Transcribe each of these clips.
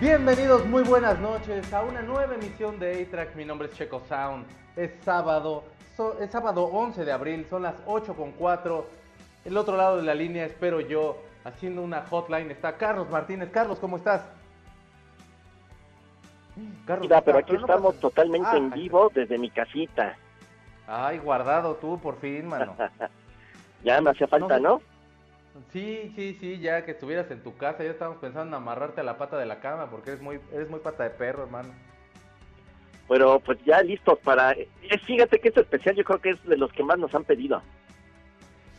Bienvenidos, muy buenas noches a una nueva emisión de A-Track. Mi nombre es Checo Sound. Es sábado, es sábado 11 de abril, son las 8 con 4. El otro lado de la línea, espero yo, haciendo una hotline, está Carlos Martínez. Carlos, ¿cómo estás? Carlos, Mira, pero aquí estamos totalmente en ah, vivo desde mi casita. Ay, guardado tú, por fin, mano. ya me hacía falta, ¿no? Sí, sí, sí, ya que estuvieras en tu casa, ya estábamos pensando en amarrarte a la pata de la cama, porque eres muy, eres muy pata de perro, hermano. Pero pues ya listos para... Fíjate que este especial yo creo que es de los que más nos han pedido.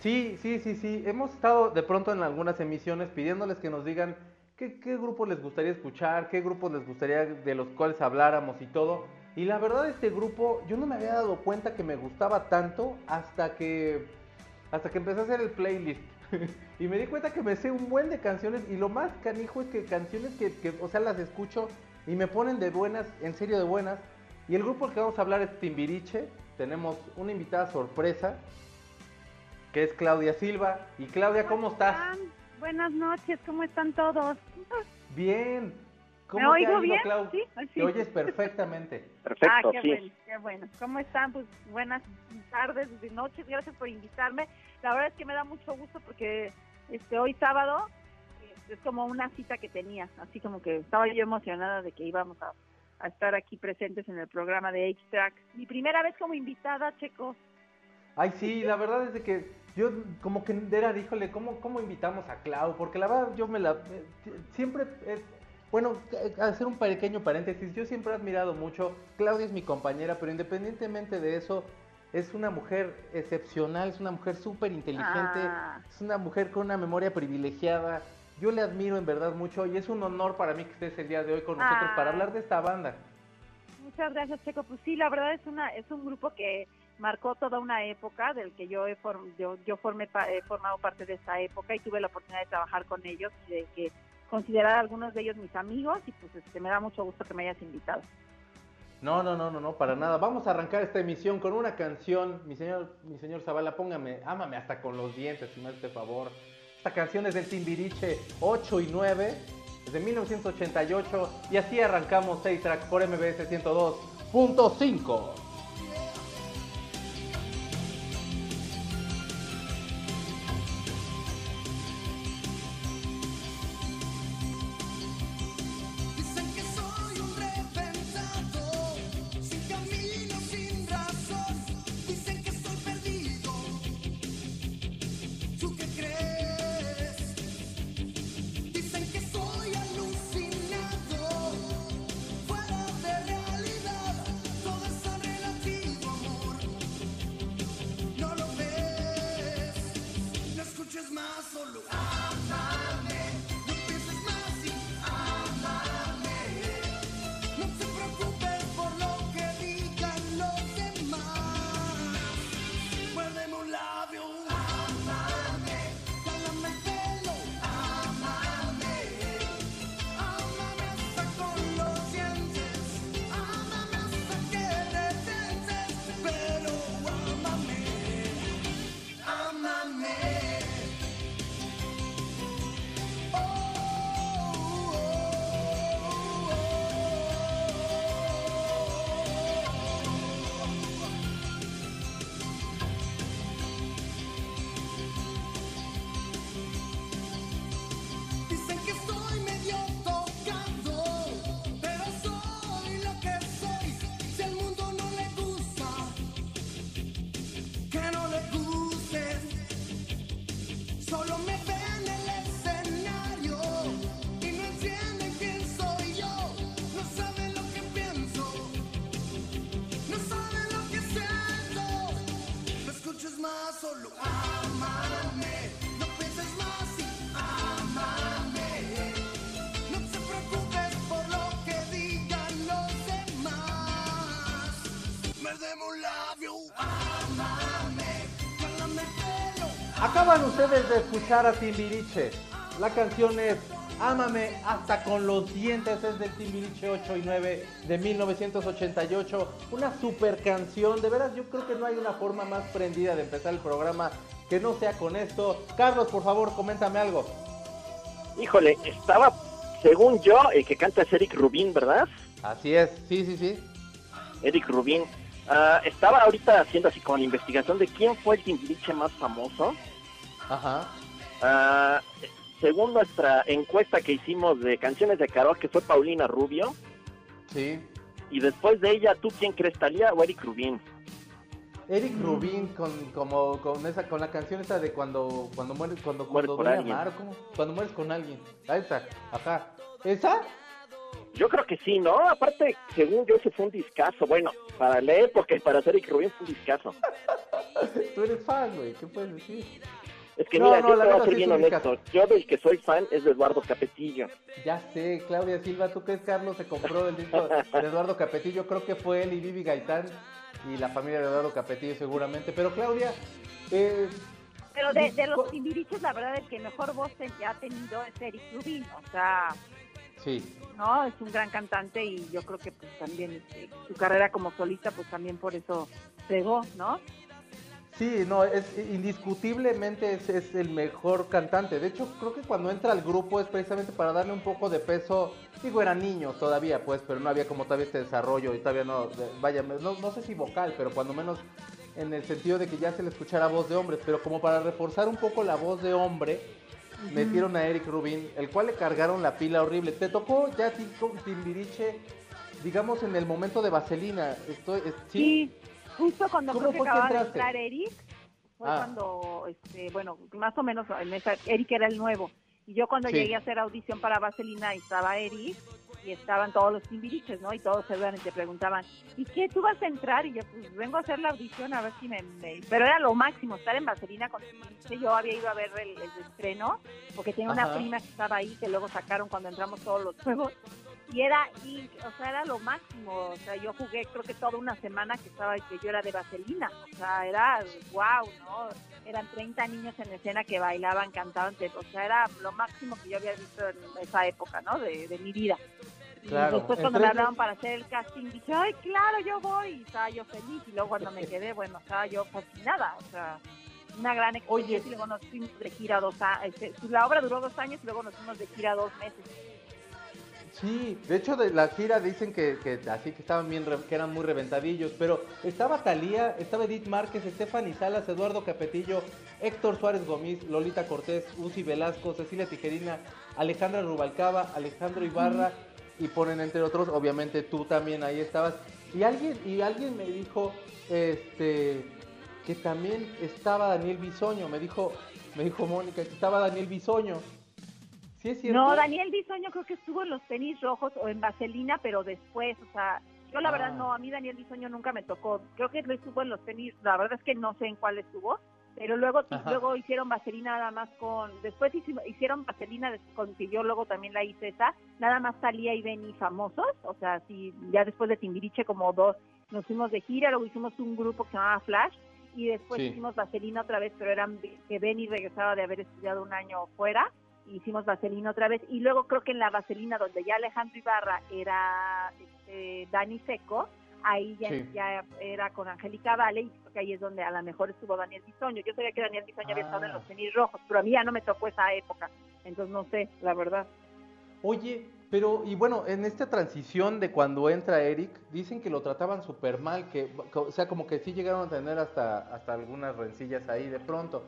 Sí, sí, sí, sí. Hemos estado de pronto en algunas emisiones pidiéndoles que nos digan qué, qué grupos les gustaría escuchar, qué grupos les gustaría de los cuales habláramos y todo. Y la verdad este grupo yo no me había dado cuenta que me gustaba tanto hasta que hasta que empecé a hacer el playlist. y me di cuenta que me sé un buen de canciones y lo más canijo es que canciones que, o sea, las escucho y me ponen de buenas, en serio de buenas. Y el grupo al que vamos a hablar es Timbiriche. Tenemos una invitada sorpresa, que es Claudia Silva. Y Claudia, ¿cómo, estás? Buenas noches, ¿cómo están todos? Bien. ¿Cómo ¿Me oigo bien? ¿Sí? Te oyes perfectamente. Perfecto, ah, qué bueno, qué bueno. ¿Cómo están? Pues buenas tardes, noches, gracias por invitarme. La verdad es que me da mucho gusto porque este hoy sábado este, es como una cita que tenía, así como que estaba yo emocionada de que íbamos a, estar aquí presentes en el programa de H-Track. Mi primera vez como invitada, Checo. Ay, sí, la verdad es de que yo como que era, díjole, ¿cómo, ¿cómo invitamos a Clau? Porque la verdad yo me la... Siempre... Bueno, hacer un pequeño paréntesis, yo siempre he admirado mucho, Claudia es mi compañera, pero independientemente de eso, es una mujer excepcional, es una mujer súper inteligente, ah. es una mujer con una memoria privilegiada. Yo le admiro en verdad mucho y es un honor para mí que estés el día de hoy con nosotros para ah. hablar de esta banda. Muchas gracias, Checo. Pues sí, la verdad es una es un grupo que marcó toda una época del que yo he yo, yo formé he formado parte de esa época y tuve la oportunidad de trabajar con ellos y de que considerar a algunos de ellos mis amigos y pues este, me da mucho gusto que me hayas invitado. No, no, no, no, no, para nada. Vamos a arrancar esta emisión con una canción. Mi señor, mi señor Zavala, póngame, ámame hasta con los dientes, si me hace favor. Esta canción es del Timbiriche 8 y 9, desde 1988. Y así arrancamos 6 tracks por MBS 102.5. Acaban ustedes de escuchar a Timbiriche. La canción es Ámame hasta con los dientes, es del Timbiriche 8 y 9 de 1988. Una super canción, de veras yo creo que no hay una forma más prendida de empezar el programa que no sea con esto. Carlos, por favor, coméntame algo. Híjole, estaba, según yo, el que canta es Eric Rubin, ¿verdad? Así es, sí, sí, sí. Eric Rubin. Ah, estaba ahorita haciendo así como la investigación de quién fue el Timbiriche más famoso. Ajá. Ah, según nuestra encuesta que hicimos de canciones de karaoke fue Paulina Rubio. Sí. Y después de ella, ¿tú quién crees, Talía o Eric Rubin? Eric Rubin con como con esa con la canción esa de cuando cuando mueres cuando cuando con duele alguien. amar, ¿cómo? Cuando mueres con alguien. Ah, esa. Ajá. ¿Esa? Yo creo que sí, ¿no? Aparte, según yo, ese fue un discazo. Bueno, para la época y para Eric Rubin fue un discazo. Tú eres fan, güey. ¿Qué puedes decir? Es que No, mira, no, yo la te voy a ser bien honesto. Yo del que soy fan es de Eduardo Capetillo. Ya sé, Claudia Silva, ¿tú crees Carlos se compró el disco de Eduardo Capetillo? Creo que fue él y Vivi Gaitán y la familia de Eduardo Capetillo seguramente. Pero Claudia, eh, Pero de, de los timbiriches, la verdad es que mejor voz que ha tenido es Eric Rubin. O sea, sí. no, es un gran cantante y yo creo que pues también este, su carrera como solista, pues también por eso pegó, ¿no? Sí, no, es indiscutiblemente es, es el mejor cantante. De hecho, creo que cuando entra al grupo es precisamente para darle un poco de peso. Digo, era niño todavía, pues, pero no había como todavía este desarrollo y todavía no, vaya, no, no sé si vocal, pero cuando menos en el sentido de que ya se le escuchara voz de hombres. Pero como para reforzar un poco la voz de hombre, metieron a Eric Rubin, el cual le cargaron la pila horrible. Te tocó ya Timbiriche, digamos, en el momento de Vaselina. Estoy, es- ¿sí? Sí, justo cuando ¿Cómo creo que acababa de entrar Eric, fue Ah. cuando, este, bueno, más o menos en esa, Eric era el nuevo. Y yo cuando Sí. llegué a hacer audición para Vaselina y estaba Eric y estaban todos los timbiriches, ¿no? Y todos se vean y te preguntaban, ¿y qué? ¿Tú vas a entrar? Y yo, pues vengo a hacer la audición a ver si me... me-". Pero era lo máximo, estar en Vaselina con. Yo había ido a ver el, el estreno porque tenía una prima que estaba ahí que luego sacaron cuando entramos todos los juegos y era y, o sea era lo máximo o sea yo jugué creo que toda una semana que estaba que yo era de vaselina o sea era wow no eran 30 niños en escena que bailaban cantaban o sea era lo máximo que yo había visto en esa época no de, de mi vida y después cuando me hablaban para hacer el casting dije ay claro yo voy y estaba yo feliz. Y luego cuando me quedé bueno estaba yo fascinada. O sea una gran experiencia. Oye. y luego nos fuimos de gira dos años la obra duró dos años y luego nos fuimos de gira dos meses. Sí, de hecho de la gira dicen que, que así que estaban bien, que eran muy reventadillos, pero estaba Talía, estaba Edith Márquez, Stephanie Salas, Eduardo Capetillo, Héctor Suárez Gómez, Lolita Cortés, Uzi Velasco, Cecilia Tijerina, Alejandra Rubalcaba, Alejandro Ibarra y ponen entre otros, obviamente tú también ahí estabas. Y alguien y alguien me dijo este que también estaba Daniel Bisoño, me dijo me dijo Mónica que estaba Daniel Bisoño. ¿Sí es cierto? No, Daniel Bisoño creo que estuvo en los tenis rojos o en Vaselina, pero después, o sea, yo la Ah. verdad no, a mí Daniel Bisoño nunca me tocó. Creo que lo estuvo en los tenis, la verdad es que no sé en cuál estuvo, pero luego Ajá. luego hicieron Vaselina nada más con, después hici- hicieron Vaselina con que yo luego también la hice esa, nada más salía y Benny famosos, o sea, sí, ya después de Timbiriche como dos, nos fuimos de gira, luego hicimos un grupo que se llamaba Flash y después Sí. hicimos Vaselina otra vez, pero eran que Benny regresaba de haber estudiado un año fuera hicimos Vaselina otra vez y luego creo que en la Vaselina donde ya Alejandro Ibarra era este, Dani Seco, ahí ya, Sí. ya era con Angélica Vale y creo que ahí es donde a lo mejor estuvo Daniel Bisoño. Yo sabía que Daniel Bisoño había estado en Ah. los tenis rojos, pero a mí ya no me tocó esa época, entonces no sé, la verdad. Oye, pero y bueno, en esta transición de cuando entra Eric, dicen que lo trataban súper mal, que, o sea, como que sí llegaron a tener hasta, hasta algunas rencillas ahí de pronto.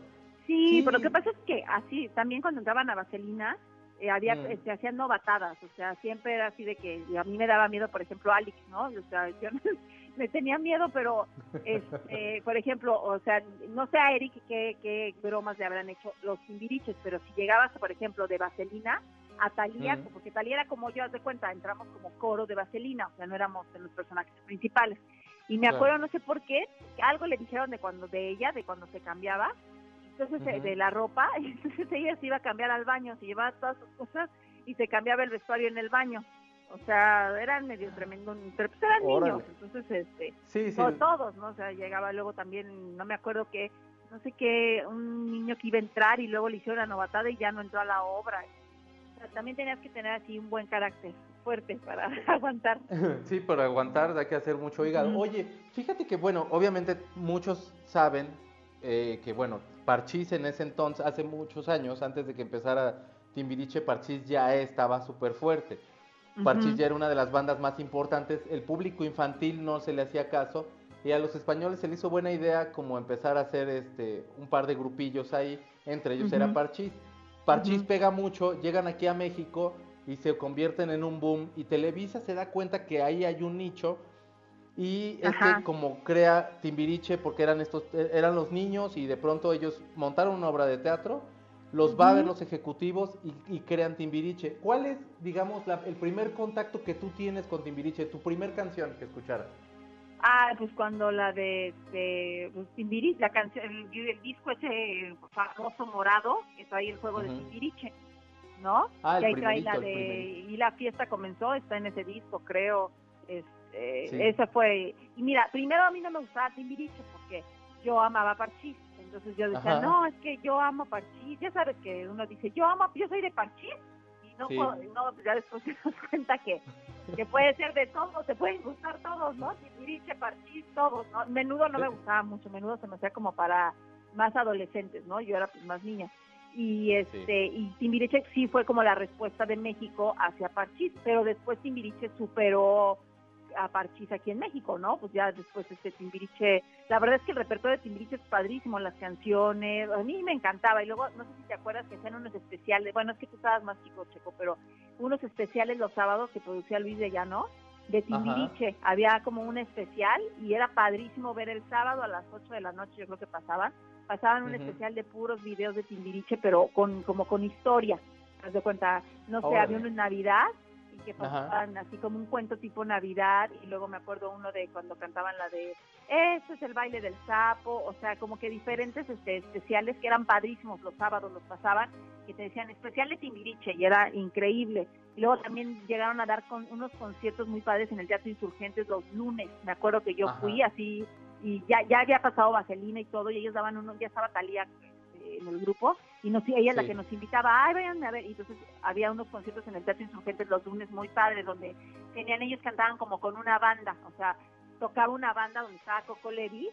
Sí, Sí. pero lo que pasa es que así, también cuando entraban a Vaselina, eh, había, Mm. se hacían novatadas, o sea, siempre era así de que y a mí me daba miedo, por ejemplo, Alex, ¿no? O sea, yo me tenía miedo, pero, este, por ejemplo, o sea, no sé a Eric qué, qué bromas le habrán hecho los timbiriches, pero si llegabas, por ejemplo, de Vaselina, a Talía, Mm. porque Talía era como yo, haz de cuenta, entramos como coro de Vaselina, o sea, no éramos de los personajes principales. Y me acuerdo, no sé por qué, que algo le dijeron de cuando de ella, de cuando se cambiaba, entonces eh, de la ropa, y entonces ella se iba a cambiar al baño, se llevaba todas sus cosas y se cambiaba el vestuario en el baño. O sea, eran medio tremendo, pero pues eran Órale. niños, entonces este, Sí, sí. to- todos, ¿no? O sea, llegaba luego también, no me acuerdo que no sé qué, un niño que iba a entrar y luego le hicieron la novatada y ya no entró a la obra. O sea, también tenías que tener así un buen carácter fuerte para aguantar. Sí, para aguantar hay que hacer mucho hígado. Oye, fíjate que, bueno, obviamente muchos saben eh, que, bueno, Parchís en ese entonces, hace muchos años, antes de que empezara Timbiriche, Parchís ya estaba súper fuerte. Parchís Ujú. ya era una de las bandas más importantes, el público infantil no se le hacía caso y a los españoles se le hizo buena idea como empezar a hacer este un par de grupillos ahí, entre ellos era. Parchís. Parchís pega mucho, llegan aquí a México y se convierten en un boom y Televisa se da cuenta que ahí hay un nicho y es Ajá. que como crea Timbiriche porque eran estos eh, eran los niños y de pronto ellos montaron una obra de teatro los va a ver los ejecutivos y, y crean Timbiriche. ¿Cuál es, digamos, la- el primer contacto que tú tienes con Timbiriche, tu primer canción que escucharas? Ah, pues cuando la de, de pues, Timbiriche, la canción, el, el disco ese famoso morado que trae el juego de. Timbiriche, ¿no? Ah, el y ahí trae la de y la fiesta comenzó, está en ese disco, creo. Este, Sí. esa fue. Y mira, primero a mí no me gustaba Timbiriche porque yo amaba Parchís. Entonces yo decía, Ajá. no, es que yo amo Parchís. Ya sabes que uno dice, yo amo, yo soy de Parchís. Y no, Sí. puedo- no pues ya después te das cuenta que, que puede ser de todos, te pueden gustar todos, ¿no? Timbiriche, Parchís, todos, ¿no? Menudo no me gustaba mucho, menudo se me hacía como para más adolescentes, ¿no? Yo era pues más niña. Y este y Timbiriche sí fue como la respuesta de México hacia Parchís, pero después Timbiriche superó a Parchís aquí en México, ¿no? Pues ya después este Timbiriche, la verdad es que el repertorio de Timbiriche es padrísimo, las canciones, a mí me encantaba. Y luego no sé si te acuerdas que hacían unos especiales, bueno, es que tú estabas más chico, Checo, pero unos especiales los sábados que producía Luis de Llano de Timbiriche, había como un especial y era padrísimo ver el sábado a las 8 de la noche, yo creo que pasaban, pasaban un especial de puros videos de Timbiriche, pero con como con historia, haz de cuenta, no sé, había uno en Navidad que Ajá. pasaban así como un cuento tipo Navidad y luego me acuerdo uno de cuando cantaban la de este es el baile del sapo, o sea, como que diferentes este, especiales que eran padrísimos los sábados los pasaban que te decían especial de Timbiriche y era increíble. Y luego también llegaron a dar con unos conciertos muy padres en el Teatro Insurgentes los lunes. Me acuerdo que yo Ajá. fui así y ya ya había pasado Vaselina y todo y ellos daban unos, ya estaba Talía en el grupo y nos, ella es la que nos invitaba, ay, váyanme a ver. Y entonces había unos conciertos en el Teatro Insurgentes los lunes muy padres donde tenían ellos cantaban como con una banda, o sea, tocaba una banda donde estaba Coco Levi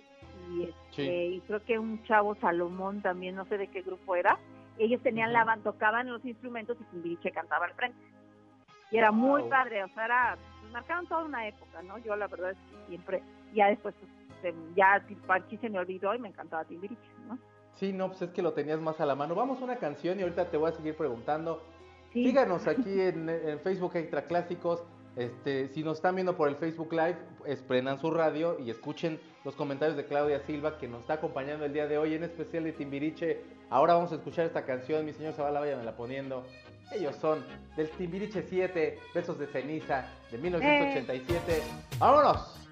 y, este, Sí. y creo que un chavo Salomón también, no sé de qué grupo era. Ellos tenían la banda, tocaban los instrumentos y Timbiriche cantaba al frente. Y era muy padre, o sea, era, pues, marcaron toda una época, ¿no? Yo la verdad es que siempre, ya después, pues, ya Parchi se me olvidó y me encantaba Timbiriche. Sí, no, pues es que lo tenías más a la mano. Vamos a una canción y ahorita te voy a seguir preguntando. Sí. Síganos aquí en, en Facebook Extra Clásicos. Este, si nos están viendo por el Facebook Live, pues prendan su radio y escuchen los comentarios de Claudia Silva que nos está acompañando el día de hoy, en especial de Timbiriche. Ahora vamos a escuchar esta canción, mi señor Zavala, váyanmela poniendo. Ellos son del Timbiriche 7, Besos de Ceniza, de 1987. ¡Vámonos!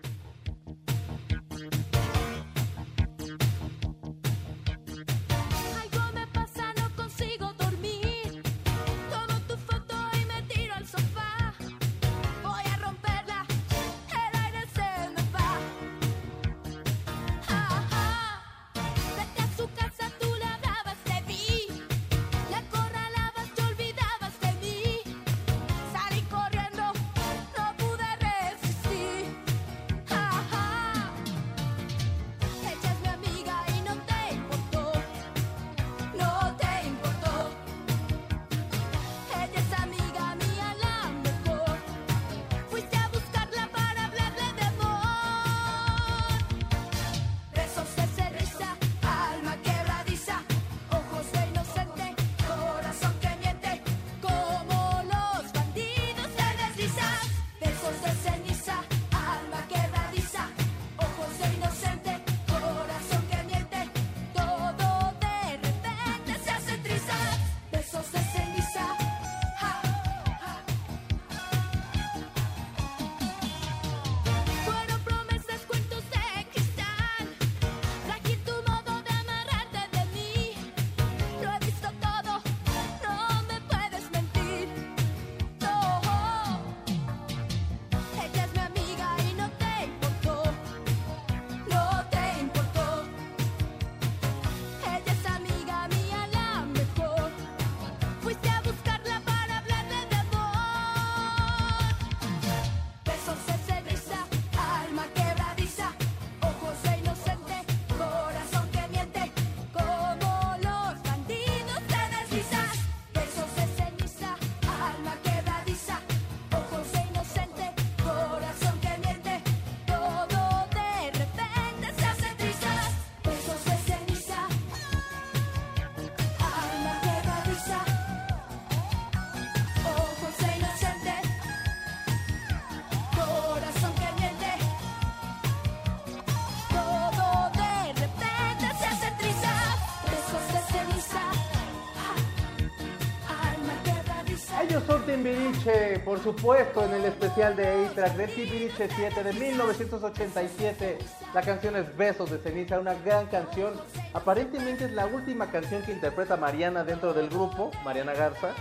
Timbiriche, por supuesto, en el especial de A-Track de Timbiriche 7 de 1987. La canción es Besos de Ceniza, una gran canción. Aparentemente es la última canción que interpreta Mariana dentro del grupo, Mariana Garza.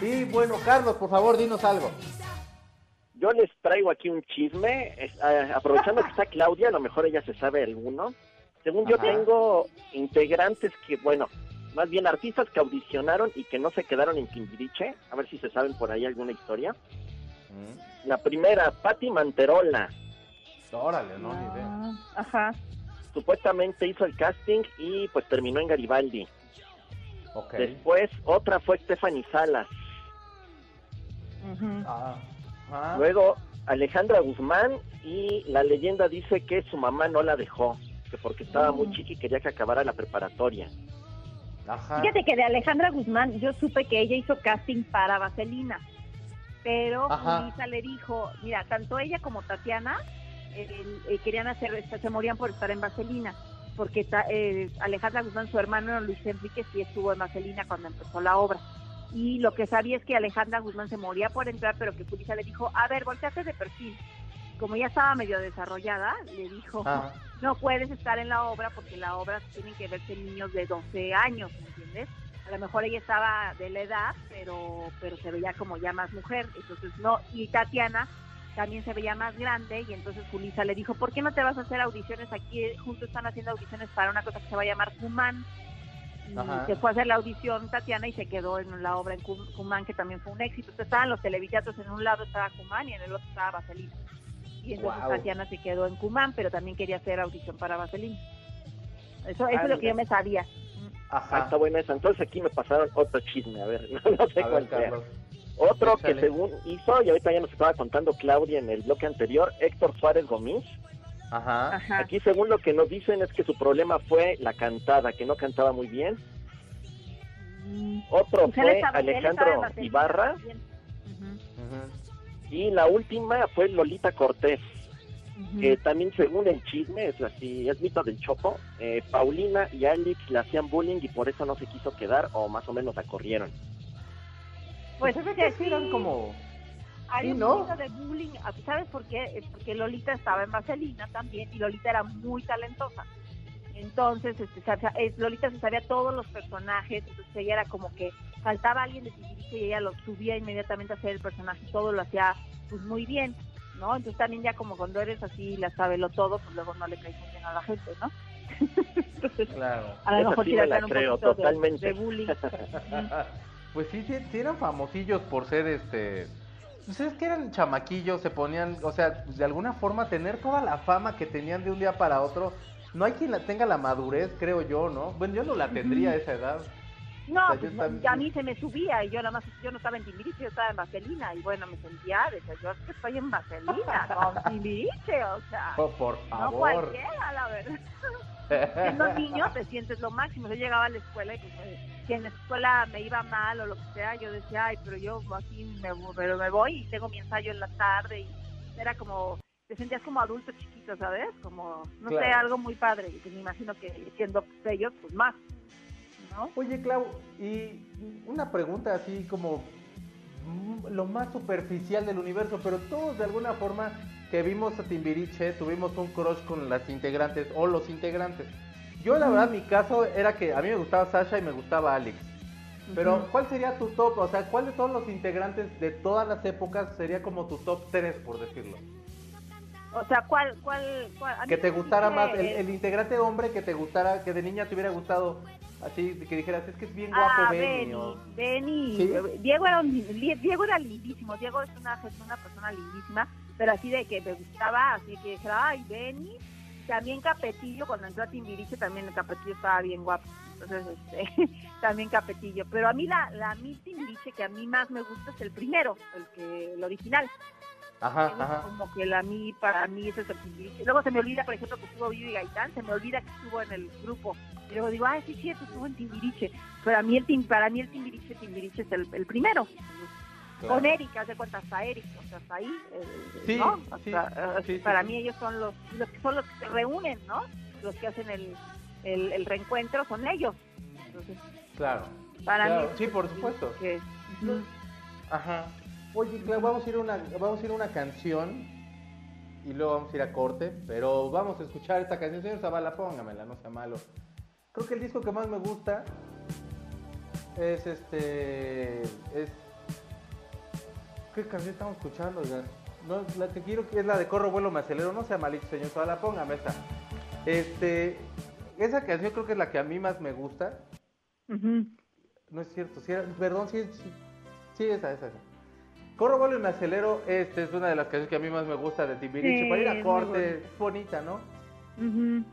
Y bueno, Carlos, por favor, dinos algo. Yo les traigo aquí un chisme, es- ah, aprovechando que está Claudia, a lo mejor ella se sabe alguno. Según yo tengo integrantes que, bueno, más bien artistas que audicionaron y que no se quedaron en Timbiriche, a ver si se saben por ahí alguna historia. La primera, Patti Manterola, Órale, no, ni idea. Ah, Ajá. supuestamente hizo el casting y pues terminó en Garibaldi. Ok. Después otra fue Stephanie Salas. Ah, ah. Luego Alejandra Guzmán y la leyenda dice que su mamá no la dejó, que porque estaba muy Mm. chica y quería que acabara la preparatoria. Ajá. Fíjate que de Alejandra Guzmán yo supe que ella hizo casting para Vaselina, pero. Julissa le dijo, mira, tanto ella como Tatiana eh, eh, querían hacer, se morían por estar en Vaselina, porque ta- eh, Alejandra Guzmán, su hermano Luis Enrique, sí estuvo en Vaselina cuando empezó la obra. Y lo que sabía es que Alejandra Guzmán se moría por entrar, pero que Julissa le dijo, a ver, volteate de perfil. Como ya estaba medio desarrollada, le dijo, no puedes estar en la obra porque la obra tienen que verse niños de 12 años, ¿me entiendes? A lo mejor ella estaba de la edad, pero pero se veía como ya más mujer, entonces no, y Tatiana también se veía más grande y entonces Julissa le dijo, ¿por qué no te vas a hacer audiciones aquí? Justo están haciendo audiciones para una cosa que se va a llamar Cumán. Y se fue a hacer la audición Tatiana y se quedó en la obra en Cum- Cumán, que también fue un éxito. Entonces estaban los televiteatros, en un lado estaba Cumán y en el otro estaba Vaselina. Y entonces Guau. Tatiana se quedó en Cumán, pero también quería hacer audición para Vaselina. Eso, eso Ah, es lo que yo me sabía. Ah, ajá. está buena esa. Entonces aquí me pasaron otro chisme, a ver, no, no sé A cuál ver, sea. Otro que según hizo, y ahorita ya nos estaba contando Claudia en el bloque anterior, Héctor Suárez Gómez. Ajá. Ajá. Aquí según lo que nos dicen es que su problema fue la cantada, que no cantaba muy bien. Mm. Otro fue Alejandro Ibarra. Ujú, Ujú. Y la última fue Lolita Cortés. que también según el chisme, es así, es mito del Chopo, eh, Paulina y Alex le hacían bullying y por eso no se quiso quedar o más o menos la corrieron. Pues ve que sí eran como... Hay Sí, un ¿no? de bullying, ah, ¿sabes por qué? Es Porque Lolita estaba en Vaselina también y Lolita era muy talentosa. Entonces, este, es- Lolita se sabía todos los personajes, entonces ella era como que faltaba alguien de Timbiriche y ella lo subía inmediatamente a hacer el personaje, todo lo hacía pues muy bien, ¿no? Entonces también ya como cuando eres así, la sabelo todo, pues luego no le caes muy bien a la gente, ¿no? Entonces, Claro. a lo Esa mejor sí me la un creo, de- totalmente. de bullying. Pues sí, sí, sí eran famosillos por ser este. Pues es que eran chamaquillos, se ponían, o sea, de alguna forma tener toda la fama que tenían de un día para otro. No hay quien la tenga la madurez, creo yo, ¿no? Bueno, yo no la tendría a esa edad. No, O sea, yo pues, también- a mí se me subía y yo nada más, yo no estaba en Timbiriche, yo estaba en Vaselina y bueno, me sentía, decía, yo es que estoy en Vaselina, con Timbiriche, o sea, Por, por no favor. cualquiera, la verdad. Siendo niño te sientes lo máximo, yo llegaba a la escuela y pues, si en la escuela me iba mal o lo que sea, yo decía, ay, pero yo aquí me, pero me voy y tengo mi ensayo en la tarde y era como, te sentías como adulto chiquito, ¿sabes? Como, no sé, algo muy padre y que me imagino que siendo ellos, pues más, ¿no? Oye, Clau, y una pregunta así como mm, lo más superficial del universo, pero todos de alguna forma que vimos a Timbiriche tuvimos un crush con las integrantes o los integrantes. Yo la verdad mi caso era que a mí me gustaba Sasha y me gustaba Alex. Pero. ¿cuál sería tu top? O sea, ¿cuál de todos los integrantes de todas las épocas sería como tu top 3 por decirlo? O sea, ¿cuál, cuál, cuál? Que te gustara más el integrante hombre que te gustara, que de niña te hubiera gustado así, que dijeras, es que es bien guapo Ah, Benny", Benny, o- Benny. ¿Sí? Diego era un, Diego era lindísimo. Diego es una, es una persona lindísima, pero así de que me gustaba, así que dijera, ay, Benny. También Capetillo, cuando entró a Timbiriche, también el Capetillo estaba bien guapo. Entonces, este, también Capetillo. Pero a mí la, la mi Timbiriche que a mí más me gusta es el primero, el que el original. Ajá, ajá. como que la mí, para mí ese es el Timbiriche. Luego se me olvida, por ejemplo, que estuvo Vivi Gaitán, se me olvida que estuvo en el grupo. Y luego digo, ay, sí, cierto, estuvo en Timbiriche. Pero a mí el, tim- para mí el Timbiriche, Timbiriche es el, el primero. claro. Con Erika, de cuenta, hasta Erika, o sea, hasta ahí, eh, Sí, ¿no? sí, Hasta, eh, sí, sí, para mí ellos son los, los que son los que se reúnen, ¿no? Los que hacen el, el, el reencuentro son ellos. Entonces, Claro. para Claro, mí... sí, por supuesto. Que. Ajá. Oye, Clau, vamos a ir a una, vamos a ir a una canción y luego vamos a ir a corte, pero vamos a escuchar esta canción. Señor Zavala, póngamela, no sea malo. Creo que el disco que más me gusta es este. Es. ¿Qué canción estamos escuchando? oiga? No, la que quiero que es la de Corro, vuelo, me acelero. No sea malito, señor Zavala, póngame esta. Este. Esa canción creo que es la que a mí más me gusta. No es cierto, sí era- perdón, sí, sí, sí, esa, esa, esa. Corro, vuelo y me acelero, este es una de las canciones que a mí más me gusta de Timbiriche. Sí, Para ir a corte, bonita. es bonita, ¿no? Ujú.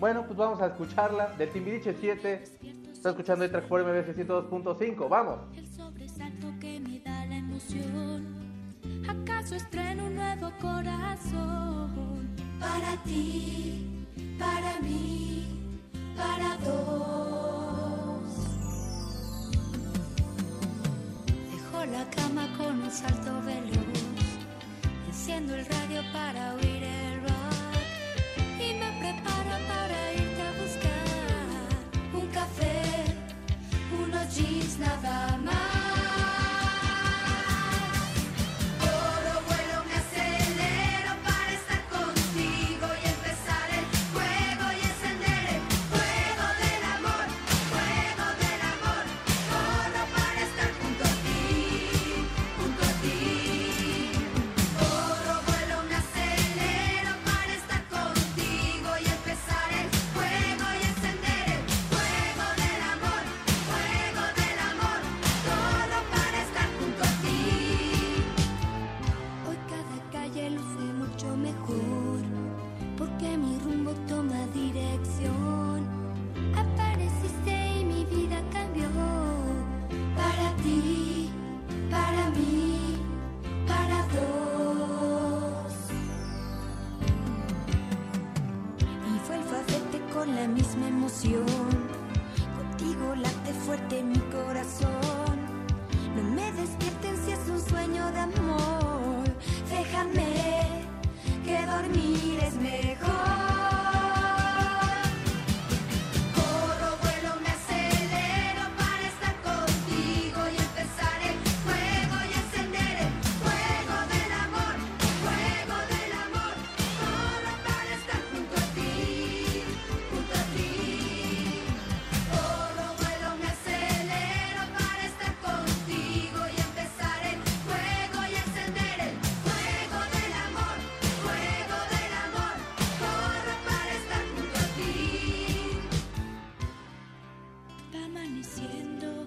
Bueno, pues vamos a escucharla, del Timbiriche 7. Está escuchando el track por MBS 102.5, vamos. El sobresalto que me da la emoción. ¿Acaso estreno un nuevo corazón? Para ti, para mí, para dos. La cama con un salto veloz. Enciendo el radio para oír el rock. Y me preparo para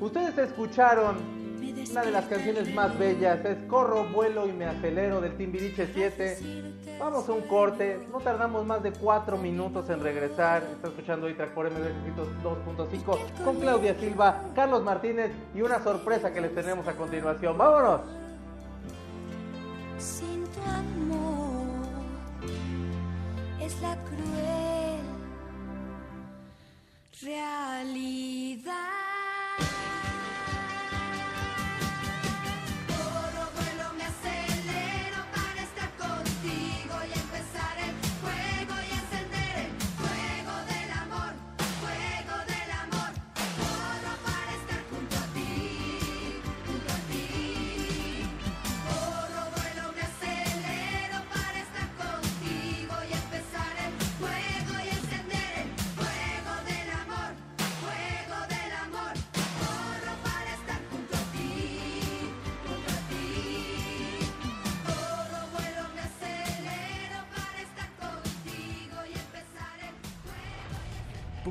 Ustedes escucharon una de las canciones más bellas, es Corro, vuelo y me acelero del Timbiriche 7. Vamos a un corte, no tardamos más de 4 minutos en regresar. Está escuchando hoy track por MBS 2.5 con Claudia Silva, Carlos Martínez y una sorpresa que les tenemos a continuación. ¡Vámonos! Sin tu amor es la cruel realidad.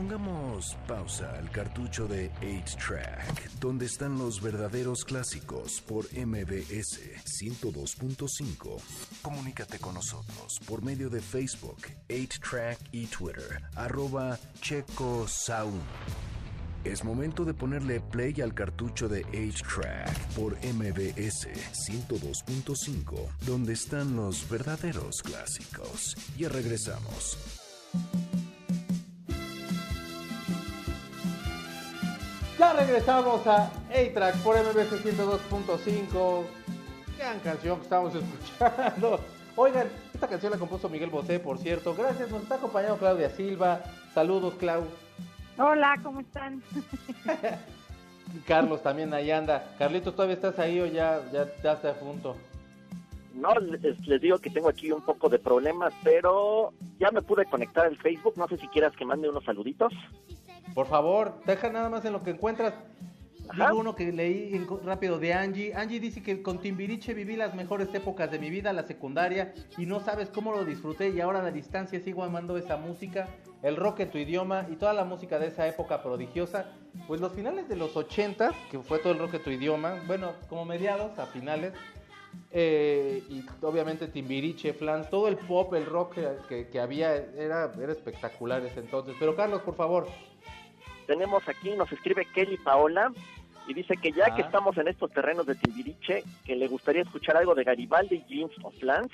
Pongamos pausa al cartucho de 8-Track, donde están los verdaderos clásicos por MBS 102.5. Comunícate con nosotros por medio de Facebook, 8-Track y Twitter, arroba Checo Sound. Es momento de ponerle play al cartucho de 8-Track por MBS 102.5, donde están los verdaderos clásicos. Ya regresamos. Regresamos a A-Track por MBC 102.5. Gran canción que estamos escuchando. Oigan, esta canción la compuso Miguel Bosé, por cierto. Gracias, nos está acompañando Claudia Silva. Saludos, Clau. Hola, ¿cómo están? Carlos también ahí anda. Carlitos, ¿todavía estás ahí o ya, ya, ya está a punto? No, les, les digo que tengo aquí un poco de problemas, pero ya me pude conectar al Facebook. No sé si quieras que mande unos saluditos. Por favor, deja nada más en lo que encuentras. Ajá. Digo uno que leí rápido de Angie. Angie dice que con Timbiriche viví las mejores épocas de mi vida, la secundaria, y no sabes cómo lo disfruté y ahora a la distancia sigo amando esa música, el rock en tu idioma y toda la música de esa época prodigiosa. Pues los finales de los 80, que fue todo el rock en tu idioma, bueno, como mediados a finales, eh, y obviamente Timbiriche, Flans, todo el pop, el rock que, que- había era, era espectacular ese entonces. Pero Carlos, por favor. Tenemos aquí, nos escribe Kelly Paola y dice que ya que Ah. estamos en estos terrenos de Timbiriche, que le gustaría escuchar algo de Garibaldi, Jeans of Flans.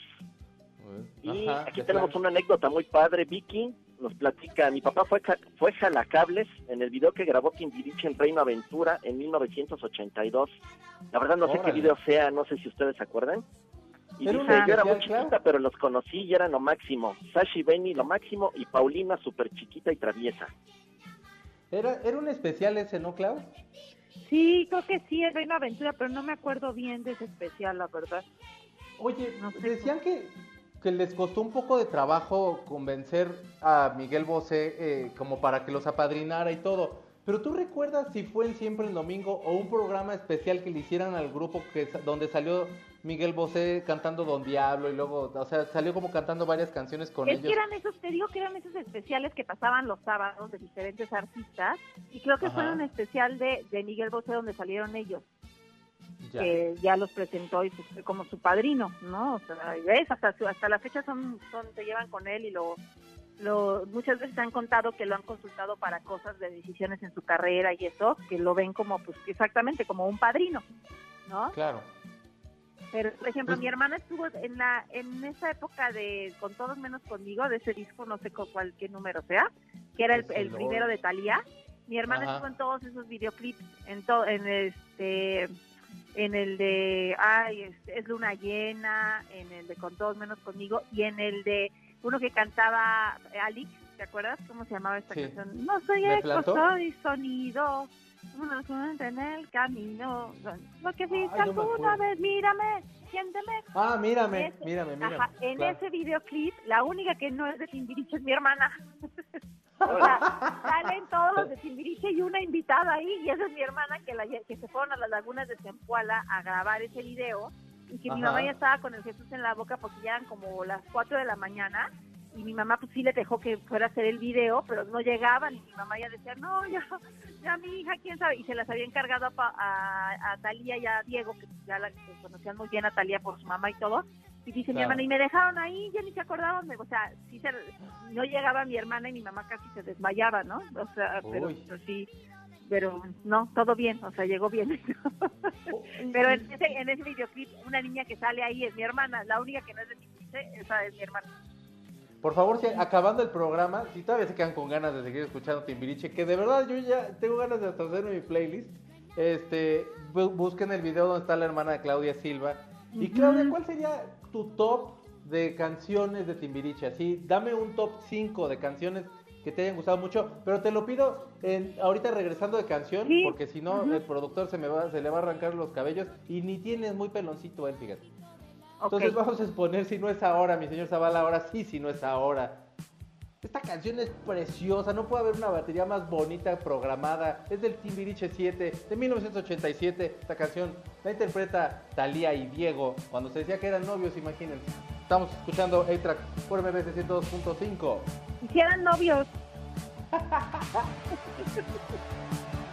Y Ajá, aquí tenemos Flans. una anécdota muy padre. Vicky nos platica, mi papá fue, fue jalacables en el video que grabó Timbiriche en Reino Aventura en 1982. La verdad no sé qué video sea, no sé si ustedes se acuerdan. Y Era dice, una yo era muy chiquita, pero los conocí y eran lo máximo. Sashi Benny lo máximo y Paulina súper chiquita y traviesa. Era, era un especial ese, ¿no, Clau? Sí, creo que sí, es Reino Aventura, pero no me acuerdo bien de ese especial, la verdad. Oye, No sé decían que, que les costó un poco de trabajo convencer a Miguel Bosé eh, como para que los apadrinara y todo. Pero tú recuerdas si fue en Siempre el Domingo o un programa especial que le hicieran al grupo que donde salió Miguel Bosé cantando Don Diablo y luego, o sea, salió como cantando varias canciones con es ellos. que eran esos, te digo que eran esos especiales que pasaban los sábados de diferentes artistas y creo que fue Ajá. un especial de, de Miguel Bosé donde salieron ellos, Ya. que ya los presentó y pues, como su padrino, ¿no? O sea, ves, hasta, su- hasta la fecha son, son, se llevan con él y lo, lo, muchas veces han contado que lo han consultado para cosas de decisiones en su carrera y eso, que lo ven como, pues exactamente como un padrino, ¿no? Claro. Pero, por ejemplo, Pues- mi hermana estuvo en la en esa época de Con Todos Menos Conmigo, de ese disco, no sé cu- cuál qué número sea, que era el, Pues, el el primero de Thalía. Mi hermana Ajá. estuvo en todos esos videoclips, en, to- en este en el de ay es, es luna llena en el de con todos menos conmigo y en el de uno que cantaba Alex ¿te acuerdas cómo se llamaba esta Sí. canción? No soy ¿Me eco, soy sonido una suerte en el camino lo que Ay, no alguna acuerdo. vez mírame siénteme Ah, mírame, Ese- mírame, mírame. Ajá, en Claro. ese videoclip, la única que no es de Timbiriche es mi hermana. o sea, salen todos los de Timbiriche y una invitada ahí, y esa es mi hermana que, la, que se fueron a las lagunas de Zempoala a grabar ese video, y que mi mamá ya estaba con el Jesús en la boca porque ya eran como las 4 de la mañana, y mi mamá pues sí le dejó que fuera a hacer el video, pero no llegaban, y mi mamá ya decía, no, ya, ya mi hija, quién sabe, y se las había encargado a, a, a Talía y a Diego, que ya la que conocían muy bien a Talía por su mamá y todo, y dice mi hermana, y me dejaron ahí, ya ni se acordaban, o sea, sí se, no llegaba mi hermana y mi mamá casi se desmayaba, ¿no? O sea, pero, pero sí, pero no, todo bien, o sea, llegó bien. pero en ese, en ese videoclip, una niña que sale ahí es mi hermana, la única que no es de mi esa es mi hermana. Por favor, si acabando el programa, si todavía se quedan con ganas de seguir escuchando Timbiriche, que de verdad yo ya tengo ganas de hacerme mi playlist, este, bu- busquen el video donde está la hermana de Claudia Silva. Y. Claudia, ¿cuál sería tu top de canciones de Timbiriche? Así, dame un top 5 de canciones que te hayan gustado mucho, pero te lo pido en- ahorita regresando de canción, Sí. porque si no el productor se me va, se le va a arrancar los cabellos y ni tienes muy peloncito él, fíjate. Entonces vamos a exponer si no es ahora, mi señor Zavala, ahora sí, si no es ahora. Esta canción es preciosa, no puede haber una batería más bonita programada. Es del Timbiriche 7 de 1987. Esta canción la interpreta Talía y Diego cuando se decía que eran novios, imagínense. Estamos escuchando A-Track por MBC 102.5. Hicieran novios.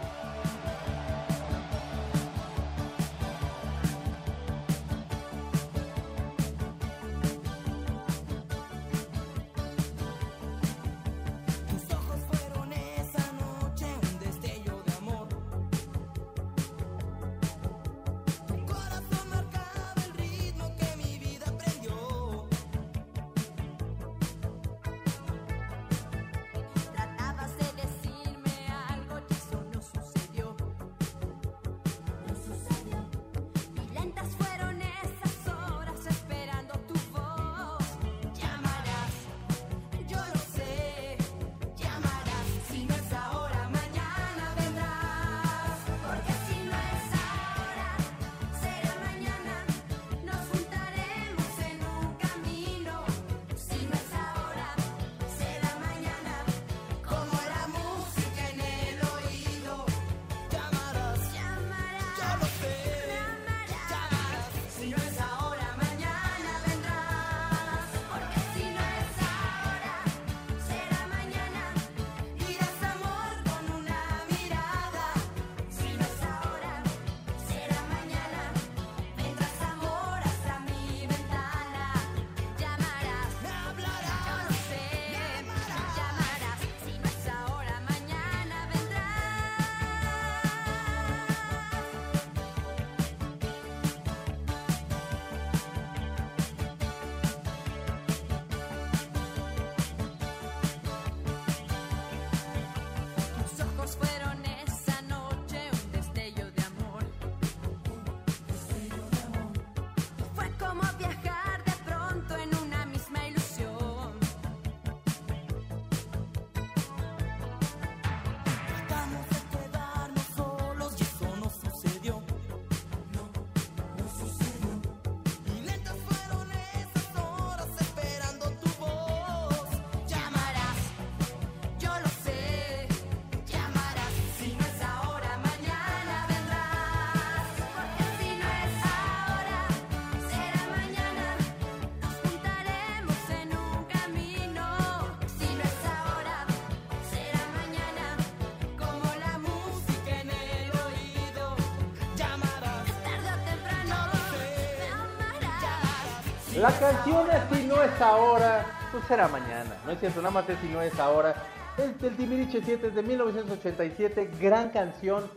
La canción Así no es ahora, pues será mañana. No es cierto, nada más es Si no es ahora. Es del Timbiriche 7 es de 1987, gran canción,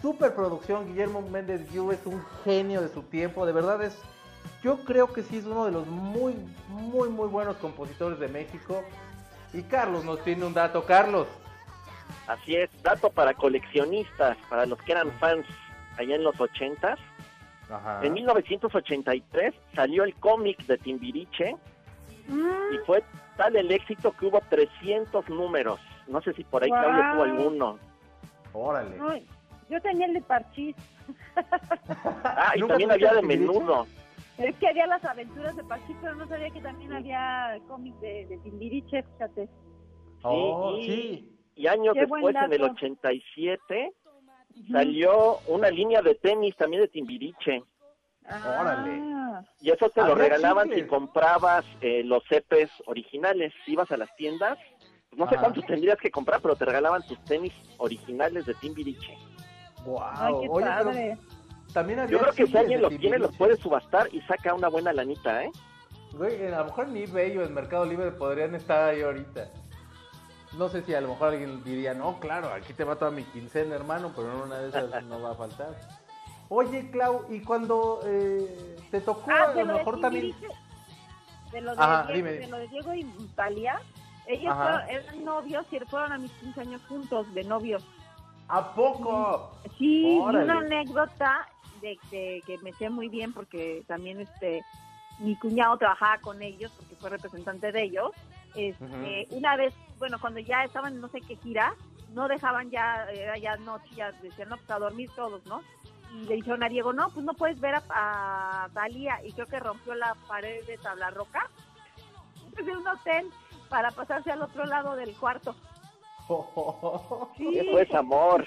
super producción. Guillermo Méndez Guiú es un genio de su tiempo, de verdad es. Yo creo que sí es uno de los muy, muy, muy buenos compositores de México. Y Carlos nos tiene un dato. Carlos. Así es, dato para coleccionistas, para los que eran fans allá en los 80s. Ajá. En 1983 salió el cómic de Timbiriche Mm, y fue tal el éxito que hubo 300 números. No sé si por ahí Guau. Claudio tuvo alguno. Órale. ay, yo tenía el de Parchís. Ah, y ¿Nunca también había de Timbiriche? menudo. Es que había las aventuras de Parchís, pero no sabía que también había cómics de, de Timbiriche, fíjate. Oh, y- sí. Y años Qué después, en el dato. 87, salió una línea de tenis también de Timbiriche. Órale. Ah, Y eso te lo regalaban chicles. si comprabas eh, los EPs originales. Si ibas a las tiendas, pues no sé Ajá. cuántos tendrías que comprar, pero te regalaban tus tenis originales de Timbiriche. Wow. Ay, qué Oye, pero padre. también Yo creo que si alguien los tiene, los puede subastar y saca una buena lanita, ¿eh? Güey, a lo mejor en eBay o en Mercado Libre podrían estar ahí ahorita. No sé si a lo mejor alguien diría, no, claro, aquí te va toda mi quincena, hermano, pero en una de esas no va a faltar. Oye, Clau, y cuando eh, te tocó, Ah, a lo mejor también... De lo de, Ajá, Diego, dime. de lo de Diego y Talía, ellos fueron, eran novios y fueron a mis 15 años juntos, de novios. ¿A poco? Sí, y Órale. una anécdota de, de que me sé muy bien porque también este mi cuñado trabajaba con ellos porque fue representante de ellos. Este, Una vez, bueno, cuando ya estaban en no sé qué gira, no dejaban ya, era ya noche, ya decían, no, pues a dormir todos, ¿no? Y le dijeron a Diego, no, pues no puedes ver a, a Talía. Y creo que rompió la pared de tabla roca de un hotel para pasarse al otro lado del cuarto. Sí. Eso es amor.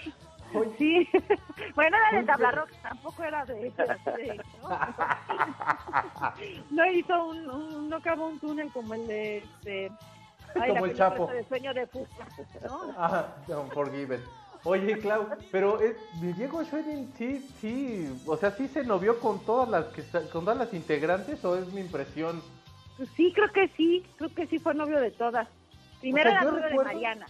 Sí, bueno, era de tabla roca, tampoco era de... de- de- ¿no? no hizo un, un- no cavó un túnel como el de... este, ay, la Como el Chapo. de sueño de ¿no? Ah, Unforgiven. Oye, Clau, pero es, Diego Schwenning sí, sí, o sea, sí se novió con todas las que con todas las integrantes o es mi impresión. Sí, creo que sí, creo que sí fue novio de todas. Primero O sea, era novio recuerdo- de Mariana.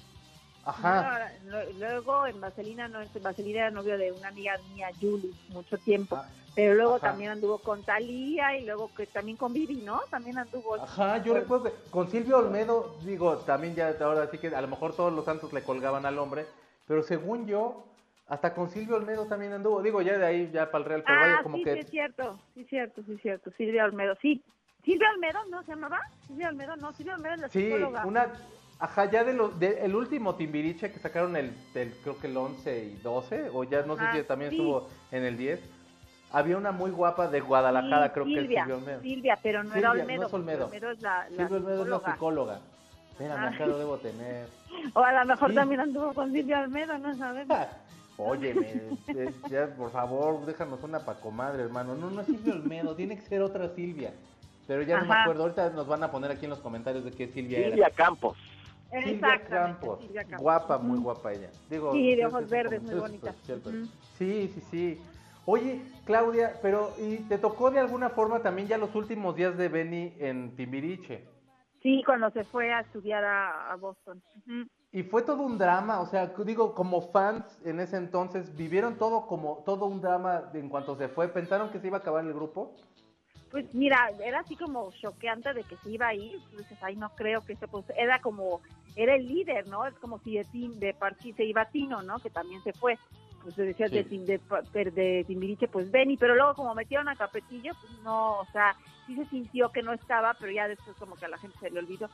Ajá. Luego, luego en Vaselina, no, en Vaselina era novio de una amiga mía, Julie, mucho tiempo. Ah, Pero luego ajá. también anduvo con Talía y luego que también con Vivi, ¿no? También anduvo. Ajá, yo recuerdo que con Silvio Olmedo, digo, también ya ahora sí que a lo mejor todos los santos le colgaban al hombre, pero según yo, hasta con Silvio Olmedo también anduvo, digo, ya de ahí, ya para el Real, pero ah, vaya, como sí, que... sí, es cierto, sí, es cierto, sí, es cierto. Silvia Olmedo, sí. Silvia Olmedo, ¿no se llamaba? Silvia Olmedo, no, Silvia Olmedo es la Sí, psicóloga. una... Ajá, ya de los, de- el último Timbiriche que sacaron el, del, creo que el 11 y 12, o ya no sé Ah, si también sí. estuvo en el 10, había una muy guapa de Guadalajara, Sí, creo que es Silvia, Silvia Olmedo. Silvia, pero no Silvia, era no Olmedo. es Olmedo. Olmedo es la, la Silvia Olmedo es la psicóloga. psicóloga. Espérame, Ah. acá lo debo tener. O a lo mejor Sí. también anduvo con Silvia Olmedo, no sabemos. Óyeme, eh, ya, por favor, déjanos una pa' comadre, hermano. No, no es Silvia Olmedo, tiene que ser otra Silvia. Pero ya no me acuerdo, ahorita nos van a poner aquí en los comentarios de qué Silvia era. Silvia Campos. Silvia Campos. Silvia Campos. Guapa, muy guapa ella. Digo, Sí, de ojos es verdes, muy bonita. Sí, sí, sí. Oye, Claudia, pero ¿y te tocó de alguna forma también ya los últimos días de Benny en Timbiriche? Sí, cuando se fue a estudiar a, a Boston. Y fue todo un drama, o sea, digo, como fans en ese entonces, vivieron todo como todo un drama en cuanto se fue. ¿Pensaron que se iba a acabar el grupo? Pues mira, era así como choqueante de que se iba a ir. Dices, ay, no creo que se pues era como, era el líder, ¿no? Es como si de, de se iba Tino, ¿no? Que también se fue. Pues se decía Sí. de, Tim- de, de, Timbiriche, pues Benny, pero luego como metieron a Capetillo, pues no, o sea, sí se sintió que no estaba, pero ya después como que a la gente se le olvidó,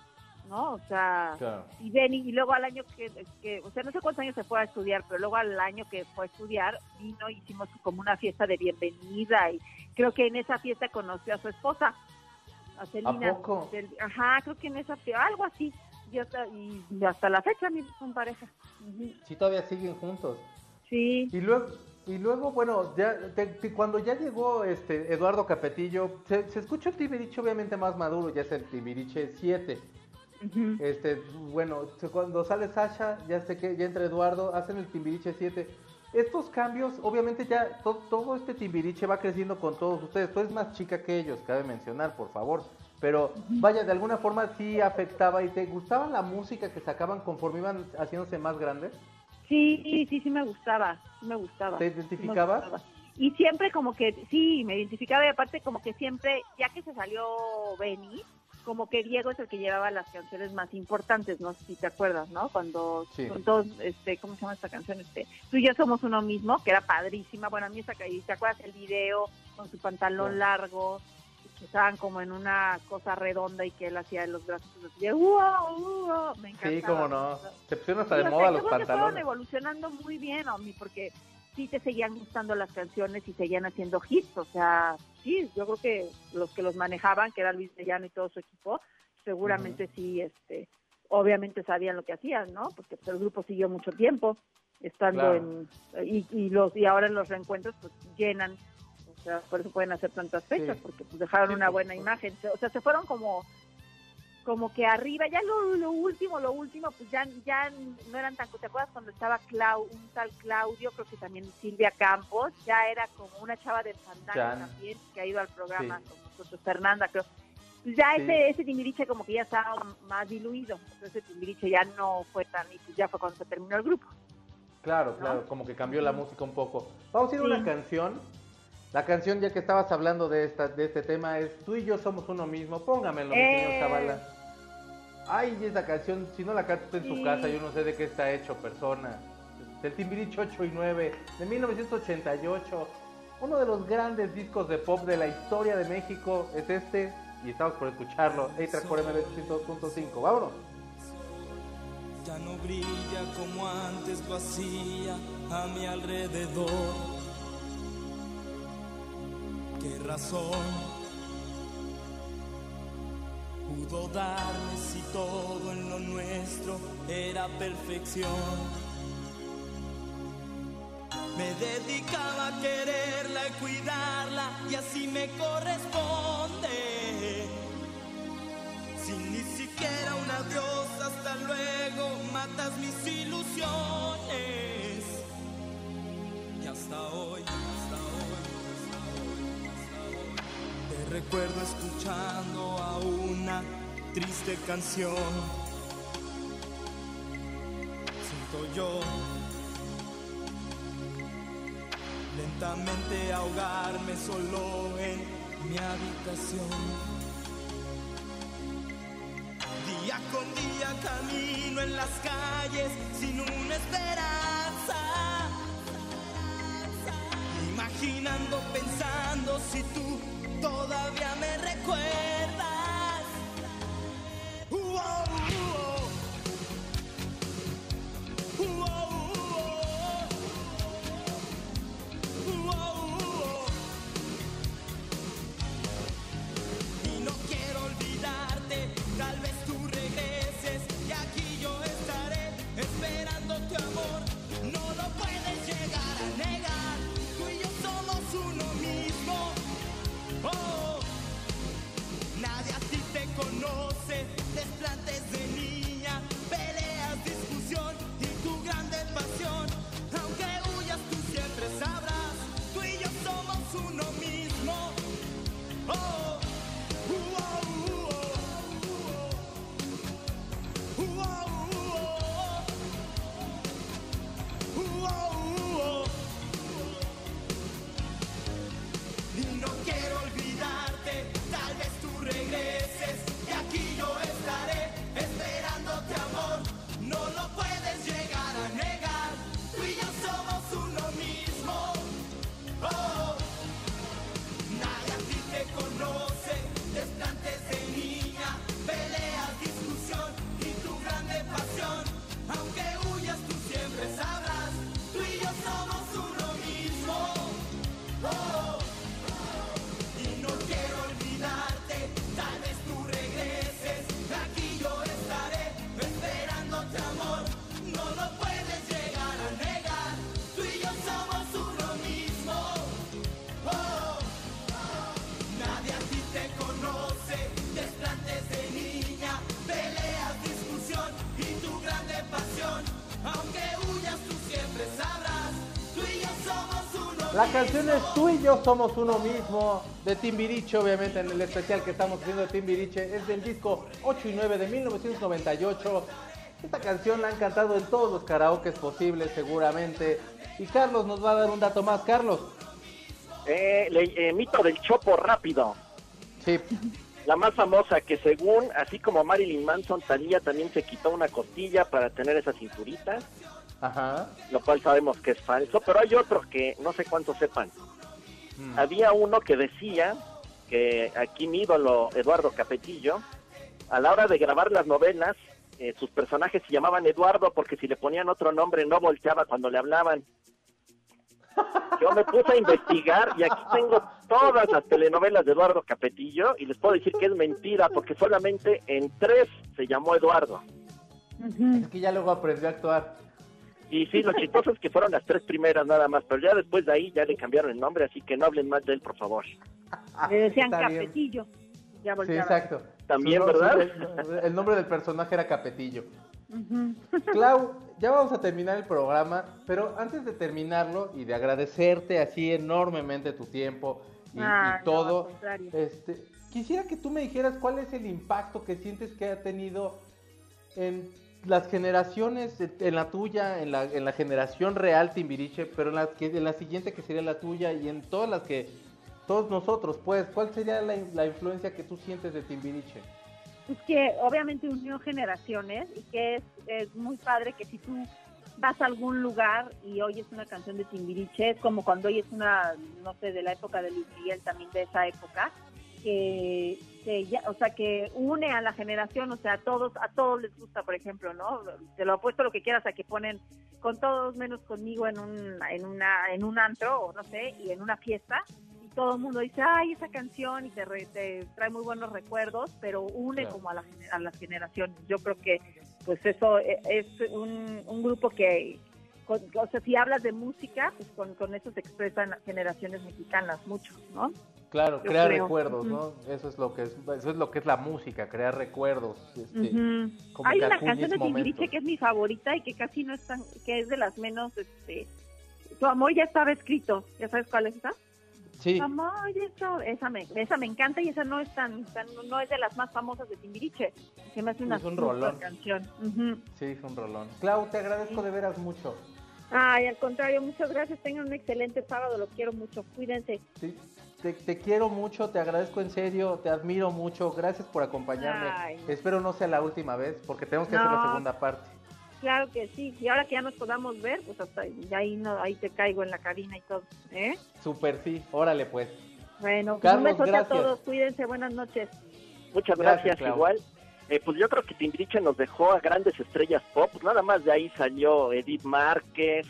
¿no? O sea, Claro. y Benny, y luego al año que, que, o sea, no sé cuántos años se fue a estudiar, pero luego al año que fue a estudiar, vino, hicimos como una fiesta de bienvenida y creo que en esa fiesta conoció a su esposa, a Celina. poco? Del- Ajá, creo que en esa fiesta, algo así, y hasta, y hasta la fecha mira, son pareja. Sí, todavía siguen juntos. Sí, Y luego, y luego bueno, ya te- te- cuando ya llegó este Eduardo Capetillo, se, se escucha el Tibiriche obviamente más maduro, ya es el Tibiriche 7. ujú. Este, bueno, cuando sale Sasha, ya sé que ya entra Eduardo, hacen el Timbiriche 7. estos cambios, obviamente ya to- todo este Timbiriche va creciendo con todos ustedes. Tú eres más chica que ellos, cabe mencionar, por favor. Pero vaya, de alguna forma sí afectaba y te gustaba la música que sacaban conforme iban haciéndose más grandes. Sí, sí, sí, me gustaba, sí me gustaba. ¿Te identificabas? gustaba. Y siempre como que, sí, me identificaba y aparte como que siempre, ya que se salió Benny, como que Diego es el que llevaba las canciones más importantes, no sé si te acuerdas, ¿no? Cuando Sí. con todos, este, ¿cómo se llama esta canción? Este, tú y yo somos uno mismo, que era padrísima. Bueno, a mí esa ¿te acuerdas el video con su pantalón Sí. largo? Que estaban como en una cosa redonda y que él hacía los brazos así de ¡wow! wow", Me encantaba. Sí, cómo no. Se pusieron hasta de o sea, moda yo los creo que fueron pantalones. evolucionando muy bien, Omi, porque sí te seguían gustando las canciones y seguían haciendo hits. O sea, sí, yo creo que los que los manejaban, que era Luis de Llano y todo su equipo, seguramente sí, este, obviamente sabían lo que hacían, ¿no? Porque pues, el grupo siguió mucho tiempo estando Claro. en y, y los y ahora en los reencuentros pues llenan sea por eso pueden hacer tantas fechas Sí. porque pues dejaron Sí, una buena supuesto. imagen o sea se fueron como como que arriba, ya lo, lo último, lo último, pues ya, ya no eran tan, ¿te acuerdas cuando estaba Clau, un tal Claudio, creo que también Silvia Campos, ya era como una chava del fandango también, que ha ido al programa Sí. con nosotros, Fernanda, creo. Pues ya Sí. ese, ese timbiriche como que ya estaba más diluido, entonces ese timbiriche ya no fue tan, y pues ya fue cuando se terminó el grupo. Claro, ¿no? claro, como que cambió la música un poco. Vamos a ir a Sí. una canción. La canción, ya que estabas hablando de esta, de este tema, es Tú y yo somos uno mismo. Póngamelo, mi señor Eh. Zavala. Ay, esa canción, si no la canta usted en su casa, yo no sé de qué está hecho, persona. Del Timbiriche 8 y 9, de 1988. Uno de los grandes discos de pop de la historia de México es este. Y estamos por escucharlo. A-Track por MB 102.5. Vámonos. Ya no brilla como antes lo hacía a mi alrededor. ¿Qué razón pudo darme si todo en lo nuestro era perfección? Me dedicaba a quererla y cuidarla y así me corresponde. Sin ni siquiera un adiós, hasta luego, matas mis ilusiones. Y hasta hoy, hasta hoy, recuerdo escuchando a una triste canción. Siento yo lentamente ahogarme solo en mi habitación. Día con día camino en las calles sin una esperanza. Imaginando, pensando si tú todavía me recuerdas. La canción es Tú y yo somos uno mismo de Timbiriche, obviamente en el especial que estamos haciendo de Timbiriche. Es del disco 8 y 9 de 1998. Esta canción la han cantado en todos los karaokes posibles seguramente. Y Carlos nos va a dar un dato más. Carlos. Eh, le- eh, mito del chopo rápido. Sí, La más famosa que según, así como Marilyn Manson, Talía también se quitó una costilla para tener esa cinturita, ajá. lo cual sabemos que es falso, pero hay otros que no sé cuántos sepan. Mm. Había uno que decía que aquí mi ídolo Eduardo Capetillo, a la hora de grabar las novelas, eh, sus personajes se llamaban Eduardo porque si le ponían otro nombre no volteaba cuando le hablaban. Yo me puse a investigar y aquí tengo todas las telenovelas de Eduardo Capetillo y les puedo decir que es mentira porque solamente en tres se llamó Eduardo. Es que ya luego aprendió a actuar. Y sí, lo chistoso es que fueron las tres primeras nada más, pero ya después de ahí ya le cambiaron el nombre, así que no hablen más de él, por favor. Le decían capetillo. Ya Sí, exacto. También, ¿verdad? el nombre del personaje era Capetillo. Clau, ya vamos a terminar el programa, pero antes de terminarlo y de agradecerte así enormemente tu tiempo y, Ah, todo, este, quisiera que tú me dijeras cuál es el impacto que sientes que ha tenido en las generaciones, en la tuya, en la, en la generación real Timbiriche, pero en la, en la siguiente que sería la tuya y en todas las que, todos nosotros, pues, ¿cuál sería la, la influencia que tú sientes de Timbiriche? Pues que obviamente unió generaciones y que es, es muy padre que si tú vas a algún lugar y oyes una canción de Timbiriche, es como cuando oyes una, no sé, de la época de Luis Miguel, también de esa época, que, que ya, o sea, que une a la generación, o sea, a todos, a todos les gusta, por ejemplo, ¿no? Te lo apuesto lo que quieras a que ponen con todos menos conmigo en un, en una, en un antro, o no sé, y en una fiesta, y todo el mundo dice, ay, esa canción, y te, re- te trae muy buenos recuerdos, pero une Claro. como a, la a las generaciones. Yo creo que, pues eso e- es un, un grupo que, con- o sea, si hablas de música, pues con, con eso se expresan las generaciones mexicanas mucho, ¿no? Claro, crear creo. recuerdos. ¿no? Eso es lo que es, eso es lo que es la música, crear recuerdos. este, como Hay que una canción de Timbiriche que es mi favorita y que casi no es tan, que es de las menos, este, tu amor ya estaba escrito, ¿ya sabes cuál es esa? Sí, Tu amor ya estaba- esa me, esa me encanta y esa no es tan, tan- no es de las más famosas de Timbiriche, se me hace una Es un rolón. canción. Ujú. sí, es un rolón. Clau, te agradezco de veras mucho. Ay, al contrario, muchas gracias, tengan un excelente sábado, lo quiero mucho, cuídense. Sí, te, te quiero mucho, te agradezco en serio, te admiro mucho. Gracias por acompañarme. Ay. Espero no sea la última vez, porque tenemos que hacer la segunda parte. Claro que sí, y ahora que ya nos podamos ver, pues hasta ahí, ahí, no, ahí te caigo en la cabina y todo, ¿eh? Super sí, órale pues. Bueno, pues Carlos, un besote gracias. a todos, cuídense, buenas noches. Muchas Gracias, igual. Eh, pues yo creo que Timbiriche nos dejó a grandes estrellas pop, pues nada más de ahí salió Edith Márquez,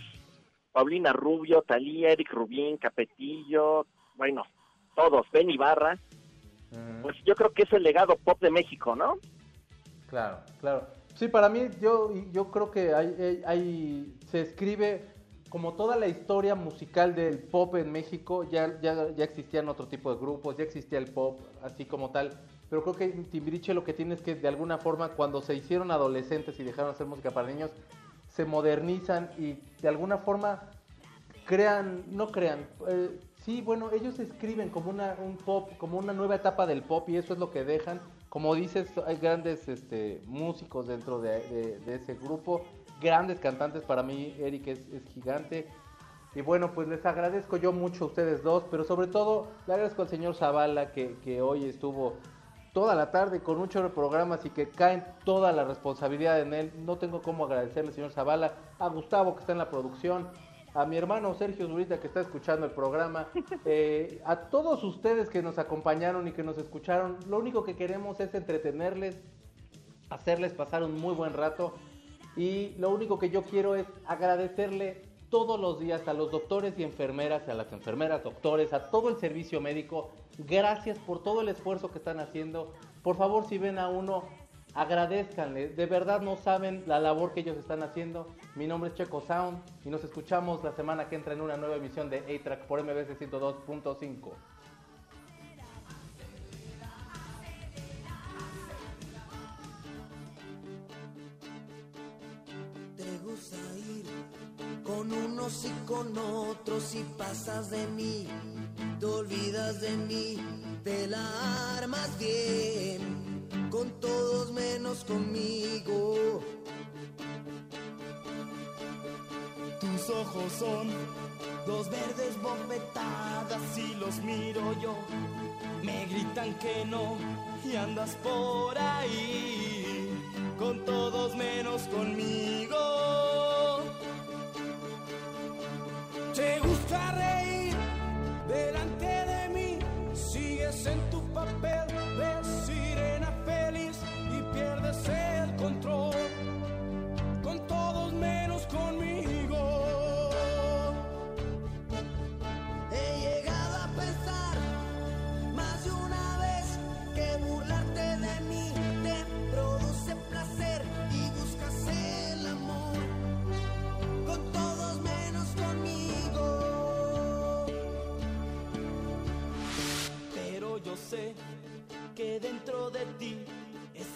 Paulina Rubio, Talía, Eric Rubín, Capetillo, bueno, todos, Ben Ibarra. Ujú. Pues yo creo que es el legado pop de México, ¿no? Claro, claro. Sí, para mí yo, yo creo que hay, hay- hay- se escribe como toda la historia musical del pop en México, ya, ya, ya existían otro tipo de grupos, ya existía el pop así como tal, pero creo que Timbiriche lo que tiene es que de alguna forma cuando se hicieron adolescentes y dejaron de hacer música para niños, se modernizan y de alguna forma crean, no crean, eh, sí, bueno, ellos escriben como una, un pop, como una nueva etapa del pop y eso es lo que dejan. Como dices, hay grandes este, músicos dentro de, ese grupo, grandes cantantes, para mí Eric es, gigante. Y bueno, pues les agradezco yo mucho a ustedes dos, pero sobre todo le agradezco al señor Zavala que, hoy estuvo toda la tarde con de programas y que caen toda la responsabilidad en él. No tengo cómo agradecerle, señor Zavala, a Gustavo que está en la producción, a mi hermano Sergio Zurita que está escuchando el programa, eh, a todos ustedes que nos acompañaron y que nos escucharon. Lo único que queremos es entretenerles, hacerles pasar un muy buen rato y lo único que yo quiero es agradecerle todos los días a los doctores y enfermeras, a las enfermeras, doctores, a todo el servicio médico. Gracias por todo el esfuerzo que están haciendo. Por favor, si ven a uno, agradezcanle. De verdad no saben la labor que ellos están haciendo. Mi nombre es Checo Sound y nos escuchamos la semana que entra en una nueva emisión de A-Track por MBC 102.5. Te gusta ir con unos y con otros y pasas de mí, te olvidas de mí, te la armas bien, conmigo. Tus ojos son dos verdes bofetadas y los miro yo. Me gritan que no y andas por ahí con todos menos conmigo. Te gusta reír delante de mí, sigues en tu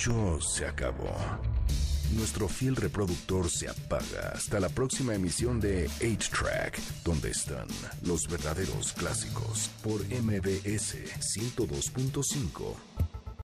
Cartucho se acabó. Nuestro fiel reproductor se apaga hasta la próxima emisión de 8-Track, donde están los verdaderos clásicos por MBS 102.5.